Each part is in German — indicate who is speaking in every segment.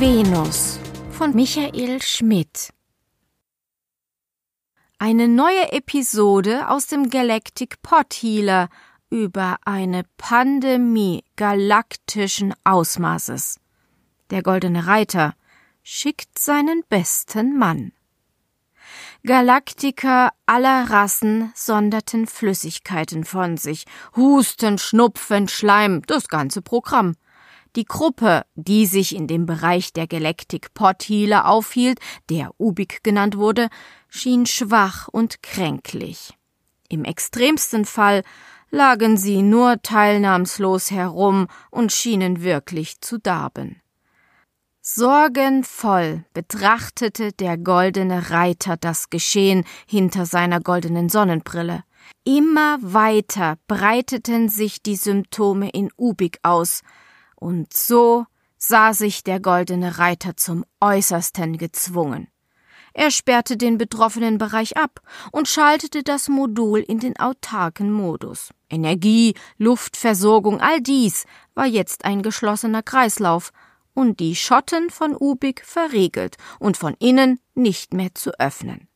Speaker 1: Venus von Michael Schmidt. Eine neue Episode aus dem Galactic Pot Healer über eine Pandemie galaktischen Ausmaßes. Der Goldene Reiter schickt seinen besten Mann. Galaktiker aller Rassen sonderten Flüssigkeiten von sich, Husten, Schnupfen, Schleim, das ganze Programm. Die Gruppe, die sich in dem Bereich der Galactic Pot Healer aufhielt, der Ubik genannt wurde, schien schwach und kränklich. Im extremsten Fall lagen sie nur teilnahmslos herum und schienen wirklich zu darben. Sorgenvoll betrachtete der goldene Reiter das Geschehen hinter seiner goldenen Sonnenbrille. Immer weiter breiteten sich die Symptome in Ubik aus, und so sah sich der goldene Reiter zum Äußersten gezwungen. Er sperrte den betroffenen Bereich ab und schaltete das Modul in den autarken Modus. Energie, Luftversorgung, all dies war jetzt ein geschlossener Kreislauf, und die Schotten von Ubik verriegelt und von innen nicht mehr zu öffnen.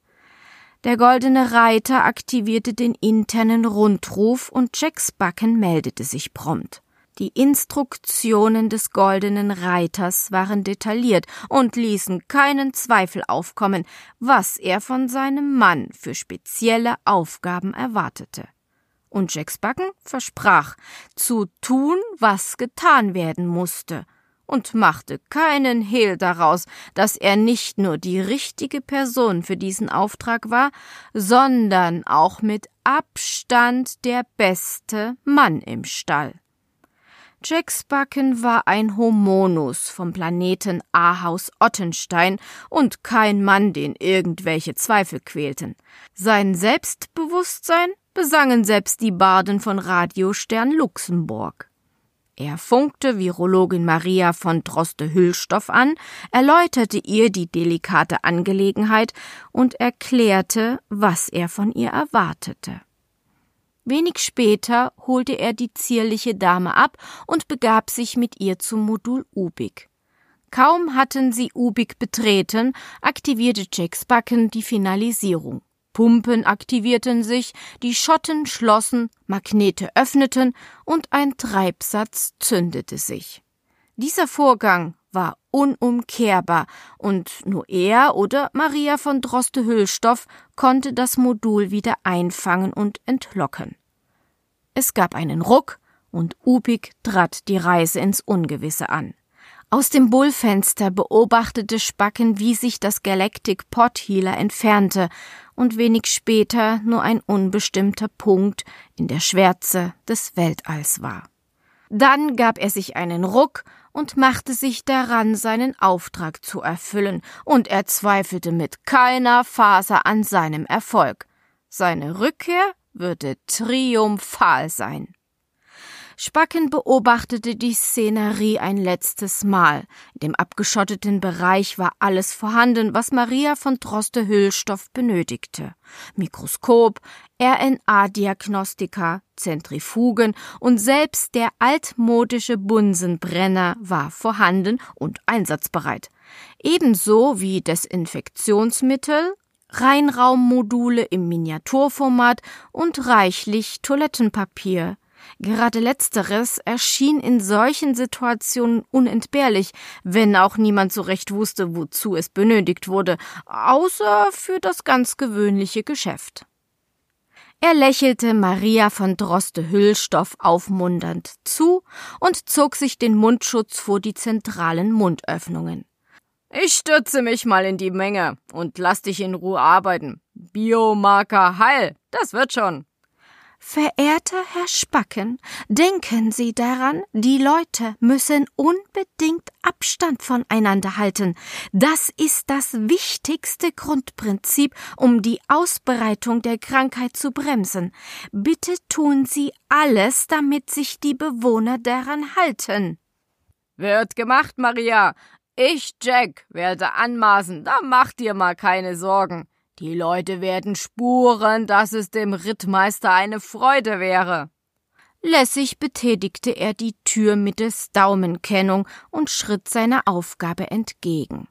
Speaker 1: Der goldene Reiter aktivierte den internen Rundruf und Jacks Backen meldete sich prompt. Die Instruktionen des goldenen Reiters waren detailliert und ließen keinen Zweifel aufkommen, was er von seinem Mann für spezielle Aufgaben erwartete. Und Jacks Backen versprach, zu tun, was getan werden musste, und machte keinen Hehl daraus, dass er nicht nur die richtige Person für diesen Auftrag war, sondern auch mit Abstand der beste Mann im Stall. Jack Spacken war ein Homonus vom Planeten Ahaus Ottenstein und kein Mann, den irgendwelche Zweifel quälten. Sein Selbstbewusstsein besangen selbst die Barden von Radiostern Luxemburg. Er funkte Virologin Maria von Droste-Hüllstoff an, erläuterte ihr die delikate Angelegenheit und erklärte, was er von ihr erwartete. Wenig später holte er die zierliche Dame ab und begab sich mit ihr zum Modul Ubik. Kaum hatten sie Ubik betreten, aktivierte Jacks Backen die Finalisierung. Pumpen aktivierten sich, die Schotten schlossen, Magnete öffneten und ein Treibsatz zündete sich. Dieser Vorgang war unumkehrbar und nur er oder Maria von Droste-Hüllstoff konnte das Modul wieder einfangen und entlocken. Es gab einen Ruck und Upik trat die Reise ins Ungewisse an. Aus dem Bullfenster beobachtete Spacken, wie sich das Galactic Pot Healer entfernte und wenig später nur ein unbestimmter Punkt in der Schwärze des Weltalls war. Dann gab er sich einen Ruck und machte sich daran, seinen Auftrag zu erfüllen, und er zweifelte mit keiner Faser an seinem Erfolg. Seine Rückkehr würde triumphal sein. Spacken beobachtete die Szenerie ein letztes Mal. In dem abgeschotteten Bereich war alles vorhanden, was Maria von Droste-Hüllstoff benötigte. Mikroskop, RNA-Diagnostika, Zentrifugen und selbst der altmodische Bunsenbrenner war vorhanden und einsatzbereit. Ebenso wie Desinfektionsmittel, Reinraummodule im Miniaturformat und reichlich Toilettenpapier. Gerade letzteres erschien in solchen Situationen unentbehrlich, wenn auch niemand so recht wusste, wozu es benötigt wurde, außer für das ganz gewöhnliche Geschäft. Er lächelte Maria von Droste-Hüllstoff aufmunternd zu und zog sich den Mundschutz vor die zentralen Mundöffnungen. Ich stürze mich mal in die Menge und lass dich in Ruhe arbeiten. Biomarker heil, das wird schon.
Speaker 2: Verehrter Herr Spacken, denken Sie daran, die Leute müssen unbedingt Abstand voneinander halten. Das ist das wichtigste Grundprinzip, um die Ausbreitung der Krankheit zu bremsen. Bitte tun Sie alles, damit sich die Bewohner daran halten.
Speaker 3: Wird gemacht, Maria. Ich, Jack, werde anmaßen, da mach dir mal keine Sorgen. Die Leute werden spuren, dass es dem Rittmeister eine Freude wäre.
Speaker 1: Lässig betätigte er die Tür mittels Daumenkennung und schritt seiner Aufgabe entgegen.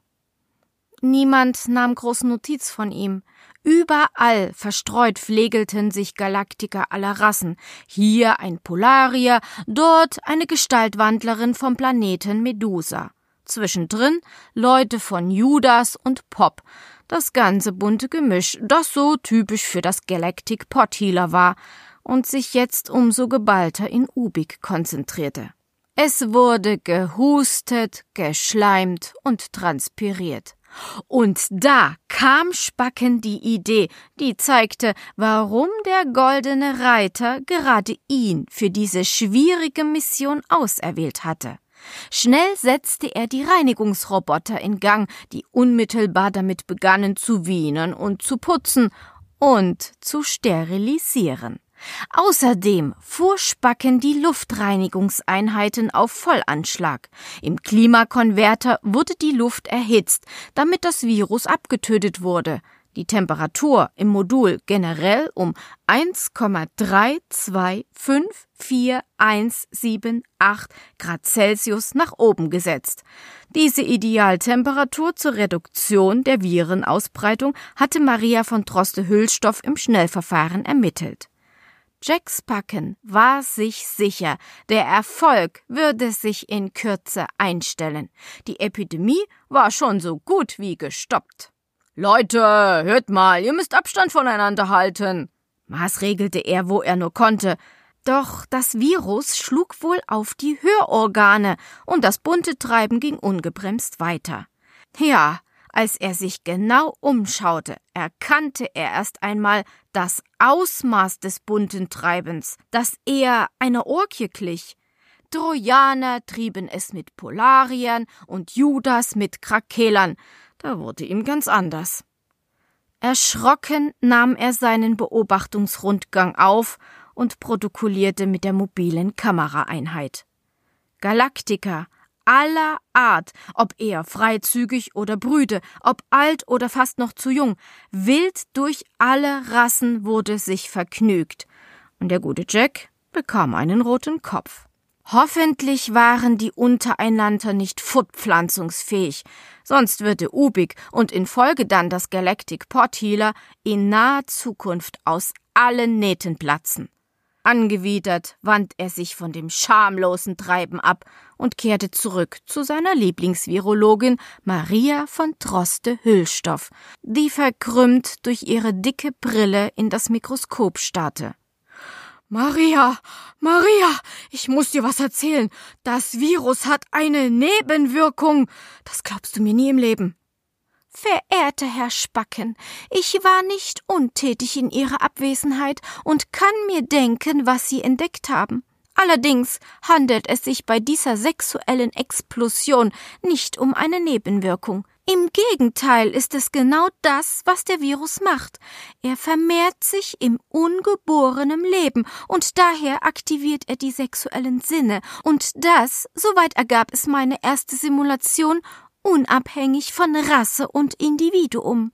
Speaker 1: Niemand nahm groß Notiz von ihm. Überall verstreut pflegelten sich Galaktiker aller Rassen. Hier ein Polarier, dort eine Gestaltwandlerin vom Planeten Medusa. Zwischendrin Leute von Judas und Pop. Das ganze bunte Gemisch, das so typisch für das Galactic Pothealer war und sich jetzt umso geballter in Ubik konzentrierte. Es wurde gehustet, geschleimt und transpiriert. Und da kam Spacken die Idee, die zeigte, warum der goldene Reiter gerade ihn für diese schwierige Mission auserwählt hatte. Schnell setzte er die Reinigungsroboter in Gang, die unmittelbar damit begannen zu wienern und zu putzen und zu sterilisieren. Außerdem fuhr Spacken die Luftreinigungseinheiten auf Vollanschlag. Im Klimakonverter wurde die Luft erhitzt, damit das Virus abgetötet wurde. Die Temperatur im Modul generell um 1,32544178 Grad Celsius nach oben gesetzt. Diese Idealtemperatur zur Reduktion der Virenausbreitung hatte Maria von Droste-Hüllstoff im Schnellverfahren ermittelt. Jack Spacken war sich sicher, der Erfolg würde sich in Kürze einstellen. Die Epidemie war schon so gut wie gestoppt.
Speaker 3: Leute, hört mal, ihr müsst Abstand voneinander halten,
Speaker 1: maßregelte er, wo er nur konnte. Doch das Virus schlug wohl auf die Hörorgane und das bunte Treiben ging ungebremst weiter. Ja, als er sich genau umschaute, erkannte er erst einmal das Ausmaß des bunten Treibens, das eher einer Orkie glich. Trojaner trieben es mit Polariern und Judas mit Krakelern. Da wurde ihm ganz anders. Erschrocken nahm er seinen Beobachtungsrundgang auf und protokollierte mit der mobilen Kameraeinheit. Galaktiker, aller Art, ob er freizügig oder brüde, ob alt oder fast noch zu jung, wild durch alle Rassen wurde sich vergnügt, und der gute Jack bekam einen roten Kopf. Hoffentlich waren die untereinander nicht fortpflanzungsfähig, sonst würde Ubik und in Folge dann das Galactic Pothealer in naher Zukunft aus allen Nähten platzen. Angewidert wand er sich von dem schamlosen Treiben ab und kehrte zurück zu seiner Lieblingsvirologin Maria von Droste Hüllstoff, die verkrümmt durch ihre dicke Brille in das Mikroskop starrte.
Speaker 4: Maria, Maria, ich muss dir was erzählen. Das Virus hat eine Nebenwirkung. Das glaubst du mir nie im Leben.
Speaker 2: Verehrter Herr Spacken, ich war nicht untätig in Ihrer Abwesenheit und kann mir denken, was Sie entdeckt haben. Allerdings handelt es sich bei dieser sexuellen Explosion nicht um eine Nebenwirkung. Im Gegenteil ist es genau das, was der Virus macht. Er vermehrt sich im ungeborenen Leben und daher aktiviert er die sexuellen Sinne. Und das, soweit ergab es meine erste Simulation, unabhängig von Rasse und Individuum.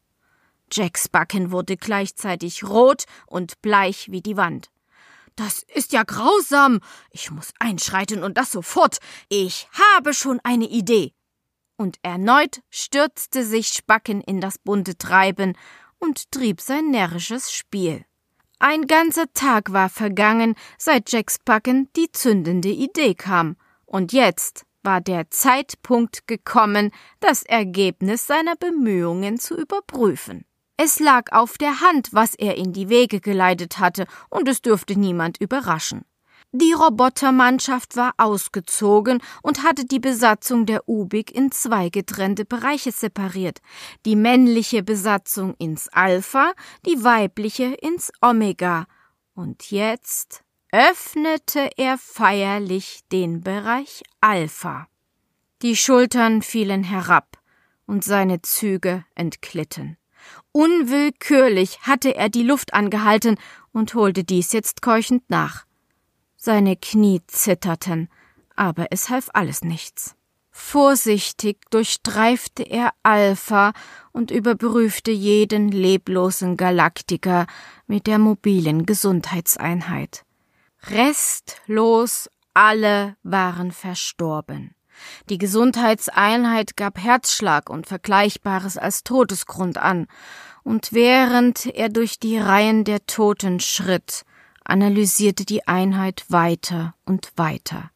Speaker 1: Jacks Backen wurde gleichzeitig rot und bleich wie die Wand.
Speaker 4: Das ist ja grausam. Ich muss einschreiten und das sofort. Ich habe schon eine Idee.
Speaker 1: Und erneut stürzte sich Spacken in das bunte Treiben und trieb sein närrisches Spiel. Ein ganzer Tag war vergangen, seit Jack Spacken die zündende Idee kam. Und jetzt war der Zeitpunkt gekommen, das Ergebnis seiner Bemühungen zu überprüfen. Es lag auf der Hand, was er in die Wege geleitet hatte, und es dürfte niemand überraschen. Die Robotermannschaft war ausgezogen und hatte die Besatzung der Ubik in zwei getrennte Bereiche separiert. Die männliche Besatzung ins Alpha, die weibliche ins Omega. Und jetzt öffnete er feierlich den Bereich Alpha. Die Schultern fielen herab und seine Züge entglitten. Unwillkürlich hatte er die Luft angehalten und holte dies jetzt keuchend nach. Seine Knie zitterten, aber es half alles nichts. Vorsichtig durchstreifte er Alpha und überprüfte jeden leblosen Galaktiker mit der mobilen Gesundheitseinheit. Restlos alle waren verstorben. Die Gesundheitseinheit gab Herzschlag und Vergleichbares als Todesgrund an, und während er durch die Reihen der Toten schritt, analysierte die Einheit weiter und weiter.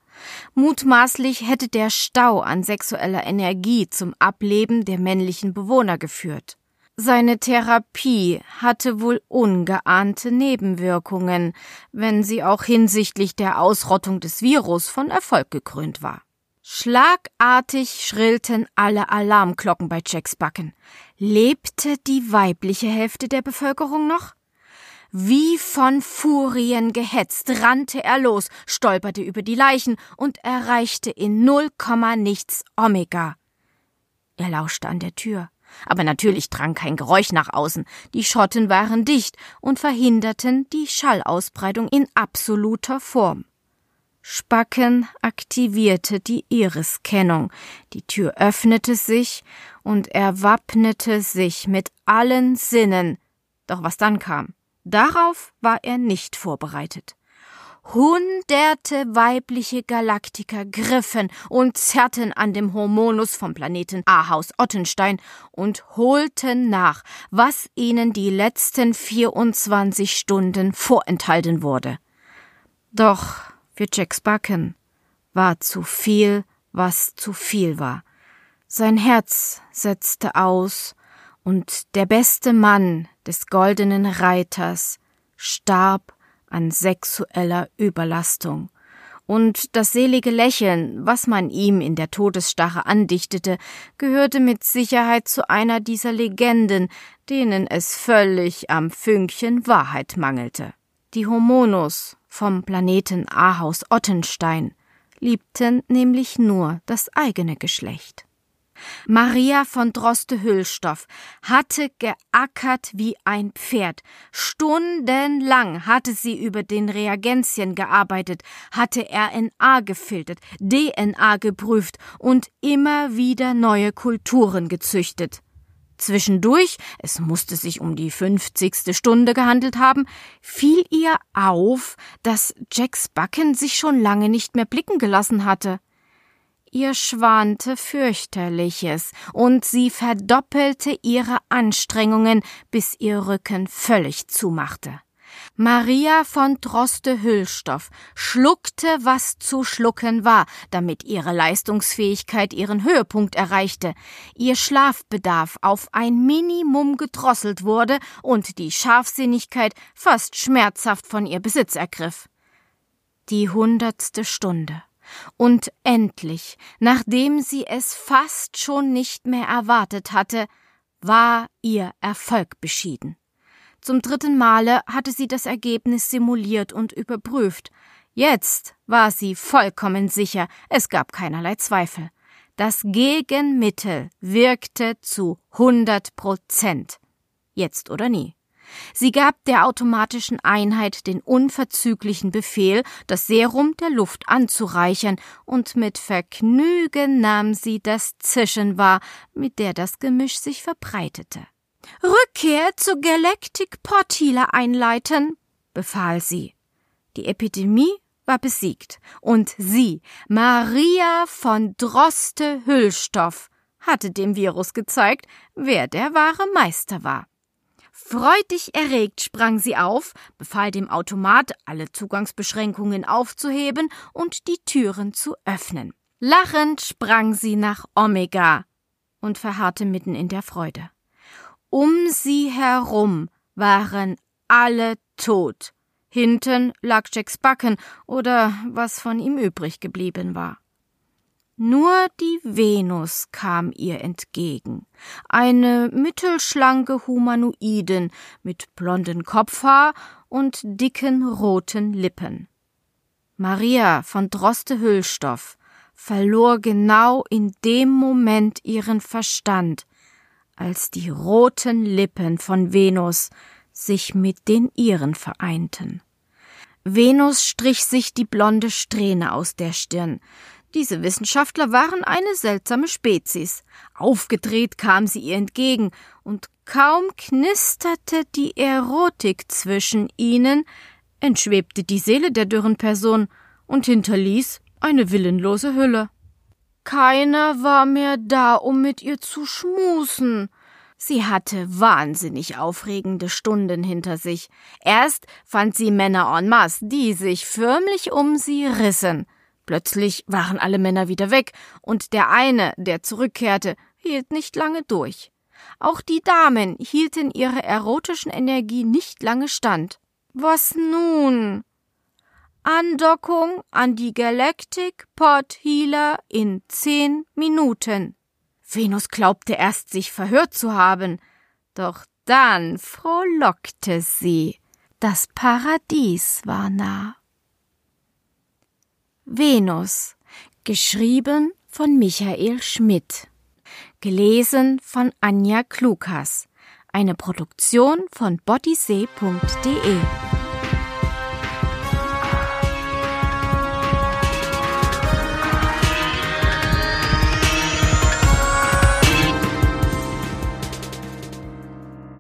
Speaker 1: Mutmaßlich hätte der Stau an sexueller Energie zum Ableben der männlichen Bewohner geführt. Seine Therapie hatte wohl ungeahnte Nebenwirkungen, wenn sie auch hinsichtlich der Ausrottung des Virus von Erfolg gekrönt war. Schlagartig schrillten alle Alarmglocken bei Jacks Backen. Lebte die weibliche Hälfte der Bevölkerung noch? Wie von Furien gehetzt rannte er los, stolperte über die Leichen und erreichte in null Komma nichts Omega. Er lauschte an der Tür. Aber natürlich drang kein Geräusch nach außen. Die Schotten waren dicht und verhinderten die Schallausbreitung in absoluter Form. Spacken aktivierte die Iriskennung. Die Tür öffnete sich und er wappnete sich mit allen Sinnen. Doch was dann kam? Darauf war er nicht vorbereitet. Hunderte weibliche Galaktiker griffen und zerrten an dem Hormonus vom Planeten Ahaus Ottenstein und holten nach, was ihnen die letzten 24 Stunden vorenthalten wurde. Doch für Jack Spacken war zu viel, was zu viel war. Sein Herz setzte aus, und der beste Mann des goldenen Reiters starb an sexueller Überlastung. Und das selige Lächeln, was man ihm in der Todesstarre andichtete, gehörte mit Sicherheit zu einer dieser Legenden, denen es völlig am Fünkchen Wahrheit mangelte. Die Homonos vom Planeten Ahaus Ottenstein liebten nämlich nur das eigene Geschlecht. Maria von Droste-Hüllstoff hatte geackert wie ein Pferd. Stundenlang hatte sie über den Reagenzien gearbeitet, hatte RNA gefiltert, DNA geprüft und immer wieder neue Kulturen gezüchtet. Zwischendurch, es musste sich um die fünfzigste Stunde gehandelt haben, fiel ihr auf, dass Jacks Backen sich schon lange nicht mehr blicken gelassen hatte. Ihr schwante fürchterliches, und sie verdoppelte ihre Anstrengungen, bis ihr Rücken völlig zumachte. Maria von Droste-Hüllstoff schluckte, was zu schlucken war, damit ihre Leistungsfähigkeit ihren Höhepunkt erreichte, ihr Schlafbedarf auf ein Minimum gedrosselt wurde und die Scharfsinnigkeit fast schmerzhaft von ihr Besitz ergriff. Die hundertste Stunde. Und endlich, nachdem sie es fast schon nicht mehr erwartet hatte, war ihr Erfolg beschieden. Zum dritten Male hatte sie das Ergebnis simuliert und überprüft. Jetzt war sie vollkommen sicher, es gab keinerlei Zweifel. Das Gegenmittel wirkte zu hundert Prozent. Jetzt oder nie. Sie gab der automatischen Einheit den unverzüglichen Befehl, das Serum der Luft anzureichern, und mit Vergnügen nahm sie das Zischen wahr, mit der das Gemisch sich verbreitete. Rückkehr zur Galactic Portile einleiten, befahl sie. Die Epidemie war besiegt, und sie, Maria von Droste Hüllstoff, hatte dem Virus gezeigt, wer der wahre Meister war. Freudig erregt sprang sie auf, befahl dem Automat, alle Zugangsbeschränkungen aufzuheben und die Türen zu öffnen. Lachend sprang sie nach Omega und verharrte mitten in der Freude. Um sie herum waren alle tot. Hinten lag Jacks Backen oder was von ihm übrig geblieben war. Nur die Venus kam ihr entgegen, eine mittelschlanke Humanoidin mit blonden Kopfhaar und dicken roten Lippen. Maria von Droste-Hüllstoff verlor genau in dem Moment ihren Verstand, als die roten Lippen von Venus sich mit den ihren vereinten. Venus strich sich die blonde Strähne aus der Stirn, diese Wissenschaftler waren eine seltsame Spezies. Aufgedreht kam sie ihr entgegen, und kaum knisterte die Erotik zwischen ihnen, entschwebte die Seele der dürren Person und hinterließ eine willenlose Hülle.
Speaker 2: Keiner war mehr da, um mit ihr zu schmusen.
Speaker 1: Sie hatte wahnsinnig aufregende Stunden hinter sich. Erst fand sie Männer en masse, die sich förmlich um sie rissen. Plötzlich waren alle Männer wieder weg, und der eine, der zurückkehrte, hielt nicht lange durch. Auch die Damen hielten ihre erotischen Energie nicht lange stand.
Speaker 2: Was nun? Andockung an die Galactic Pod Healer in zehn Minuten.
Speaker 1: Venus glaubte erst, sich verhört zu haben, doch dann frohlockte sie. Das Paradies war nah. Venus, geschrieben von Michael Schmidt, gelesen von Anja Klukas, eine Produktion von bodysee.de